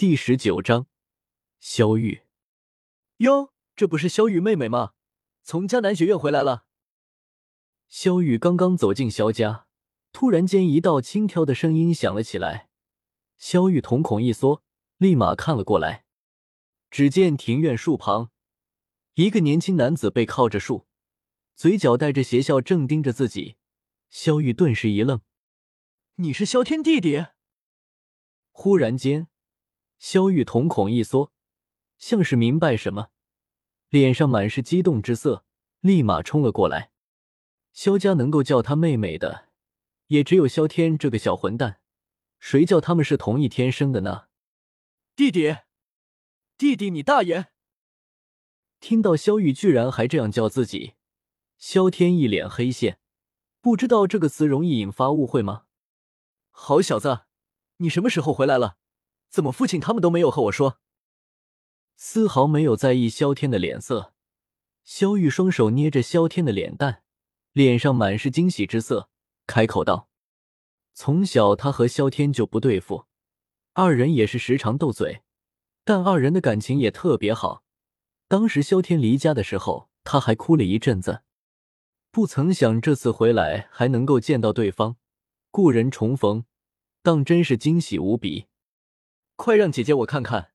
第十九章，萧玉。哟，这不是萧玉妹妹吗？从迦南学院回来了。萧玉刚刚走进萧家，突然间一道轻佻的声音响了起来。萧玉瞳孔一缩，立马看了过来。只见庭院树旁，一个年轻男子背靠着树，嘴角带着邪笑，正盯着自己。萧玉顿时一愣：“你是萧天弟弟？”忽然间，萧玉瞳孔一缩，像是明白什么，脸上满是激动之色，立马冲了过来。萧家能够叫他妹妹的，也只有萧天这个小混蛋。谁叫他们是同一天生的呢？弟弟，弟弟，你大爷！听到萧玉居然还这样叫自己，萧天一脸黑线，不知道这个词容易引发误会吗？好小子，你什么时候回来了？怎么父亲他们都没有和我说？丝毫没有在意萧天的脸色。萧玉双手捏着萧天的脸蛋。脸上满是惊喜之色，开口道：“从小他和萧天就不对付，二人也是时常斗嘴，但二人的感情也特别好。当时萧天离家的时候，他还哭了一阵子。不曾想这次回来还能够见到对方，故人重逢，当真是惊喜无比。快让姐姐我看看，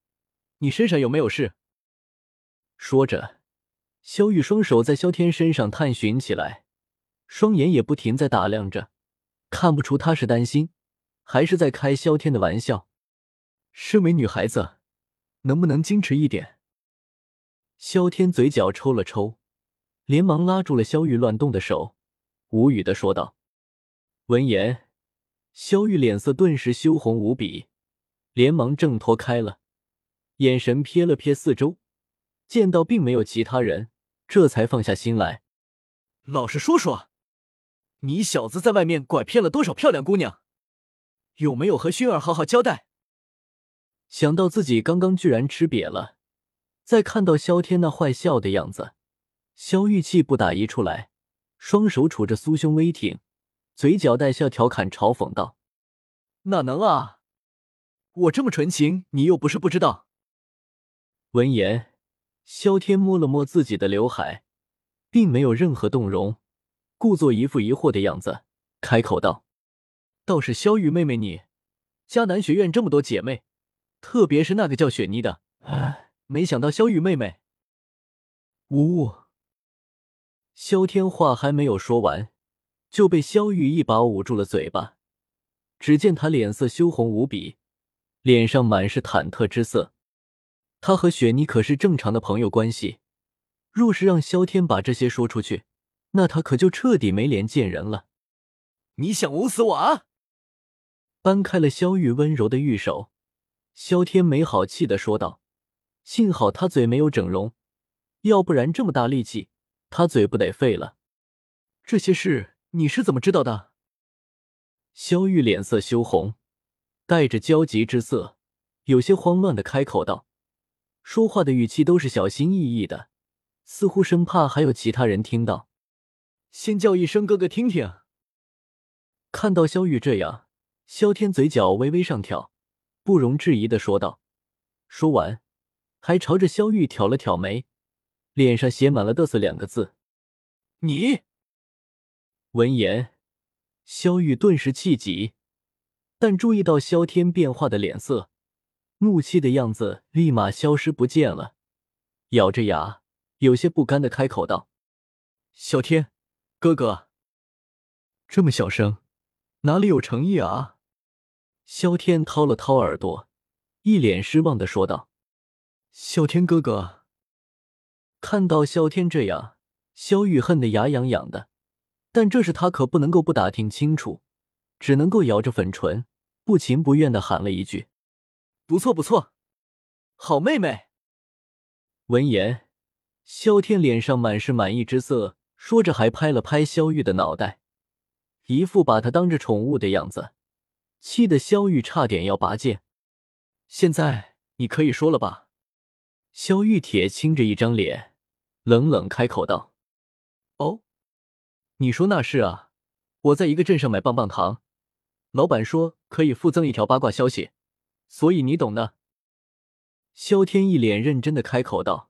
你身上有没有事？”说着，萧玉双手在萧天身上探寻起来。双眼也不停在打量着，看不出他是担心，还是在开萧天的玩笑。身为女孩子，能不能矜持一点？萧天嘴角抽了抽，连忙拉住了萧玉乱动的手，无语的说道。闻言，萧玉脸色顿时羞红无比，连忙挣脱开了，眼神瞥了瞥四周，见到并没有其他人，这才放下心来。老实说说。你小子在外面拐骗了多少漂亮姑娘？有没有和薰儿好好交代？想到自己刚刚居然吃瘪了，再看到萧天那坏笑的样子，萧玉气不打一处来，双手杵着酥胸微挺，嘴角带笑调侃嘲讽道：“哪能啊！我这么纯情，你又不是不知道。”闻言，萧天摸了摸自己的刘海，并没有任何动容。故作一副疑惑的样子，开口道：“倒是萧玉妹妹，你迦南学院这么多姐妹，特别是那个叫雪妮的，哎，没想到萧玉妹妹……”呜呜！萧天话还没有说完，就被萧玉一把捂住了嘴巴。只见他脸色羞红无比，脸上满是忐忑之色。他和雪妮可是正常的朋友关系，若是让萧天把这些说出去，那他可就彻底没脸见人了。你想捂死我啊？搬开了萧玉温柔的玉手，萧天没好气的说道：“幸好他嘴没有整容，要不然这么大力气，他嘴不得废了。”这些事你是怎么知道的？萧玉脸色羞红，带着焦急之色，有些慌乱的开口道，说话的语气都是小心翼翼的，似乎生怕还有其他人听到。先叫一声哥哥听听。看到萧玉这样，萧天嘴角微微上挑，不容置疑的说道。说完，还朝着萧玉挑了挑眉，脸上写满了得瑟两个字。你。闻言，萧玉顿时气急，但注意到萧天变化的脸色，怒气的样子立马消失不见了，咬着牙，有些不甘的开口道：“萧天。”哥哥，这么小声，哪里有诚意啊？萧天掏了掏耳朵，一脸失望的说道：“萧天哥哥。”看到萧天这样，萧玉恨得牙痒痒的，但这是他可不能够不打听清楚，只能够咬着粉唇，不情不愿的喊了一句：“不错不错，好妹妹。”闻言，萧天脸上满是满意之色。说着，还拍了拍萧玉的脑袋，一副把他当着宠物的样子，气得萧玉差点要拔剑。现在你可以说了吧？萧玉铁青着一张脸，冷冷开口道：“哦，你说那是啊，我在一个镇上买棒棒糖，老板说可以附赠一条八卦消息，所以你懂的。”萧天一脸认真的开口道。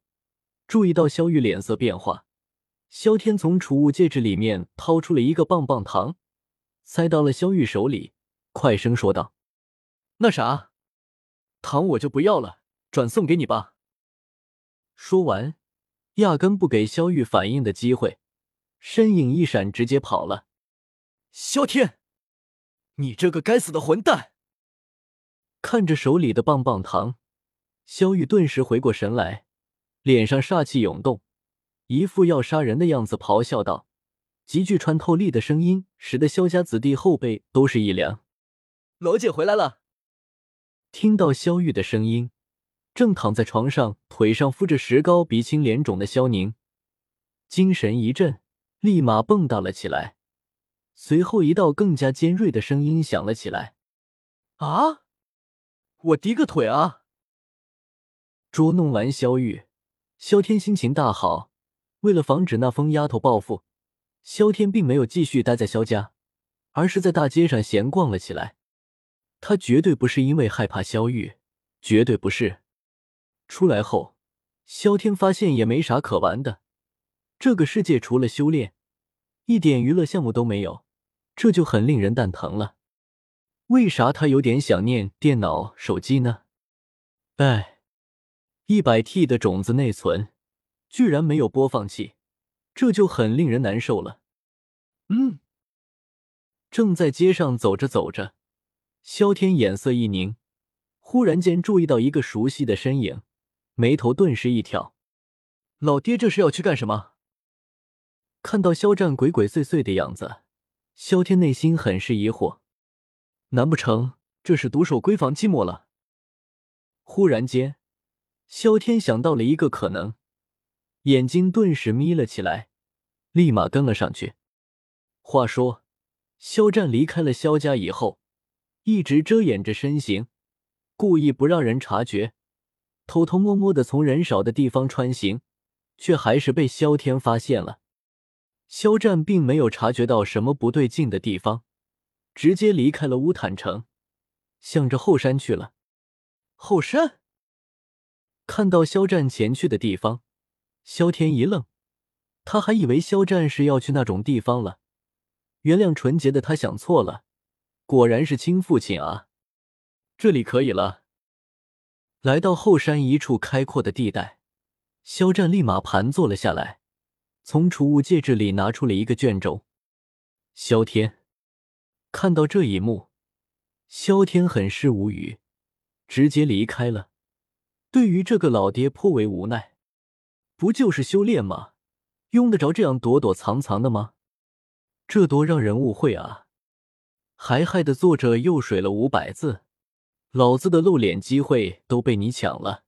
注意到萧玉脸色变化，萧天从储物戒指里面掏出了一个棒棒糖，塞到了萧玉手里，快声说道：“那啥，糖我就不要了，转送给你吧。”说完，压根不给萧玉反应的机会，身影一闪，直接跑了。萧天，你这个该死的混蛋！看着手里的棒棒糖，萧玉顿时回过神来。脸上煞气涌动，一副要杀人的样子，咆哮道：“极具穿透力的声音，使得萧家子弟后背都是一凉。”罗姐回来了。听到萧玉的声音，正躺在床上，腿上敷着石膏、鼻青脸肿的萧宁，精神一振，立马蹦跶了起来。随后，一道更加尖锐的声音响了起来：“啊，我滴个腿啊！”捉弄完萧玉。萧天心情大好，为了防止那疯丫头报复，萧天并没有继续待在萧家，而是在大街上闲逛了起来。他绝对不是因为害怕萧玉，绝对不是。出来后，萧天发现也没啥可玩的，这个世界除了修炼，一点娱乐项目都没有，这就很令人蛋疼了。为啥他有点想念电脑、手机呢？哎。一百 T 的种子内存，居然没有播放器，这就很令人难受了。嗯，正在街上走着走着，萧天眼色一凝，忽然间注意到一个熟悉的身影，眉头顿时一挑：“老爹这是要去干什么？”看到肖战鬼鬼祟祟的样子，萧天内心很是疑惑，难不成这是独守闺房寂寞了？忽然间。萧天想到了一个可能，眼睛顿时眯了起来，立马跟了上去。话说，肖战离开了萧家以后，一直遮掩着身形，故意不让人察觉，偷偷摸摸的从人少的地方穿行，却还是被萧天发现了。肖战并没有察觉到什么不对劲的地方，直接离开了乌坦城，向着后山去了。后山。看到肖战前去的地方，萧天一愣，他还以为肖战是要去那种地方了。原谅纯洁的他想错了，果然是亲父亲啊！这里可以了。来到后山一处开阔的地带，肖战立马盘坐了下来，从储物戒指里拿出了一个卷轴。萧天看到这一幕，萧天很是无语，直接离开了。对于这个老爹颇为无奈，不就是修炼吗？用得着这样躲躲藏藏的吗？这多让人误会啊！还害得作者又水了五百字，老子的露脸机会都被你抢了。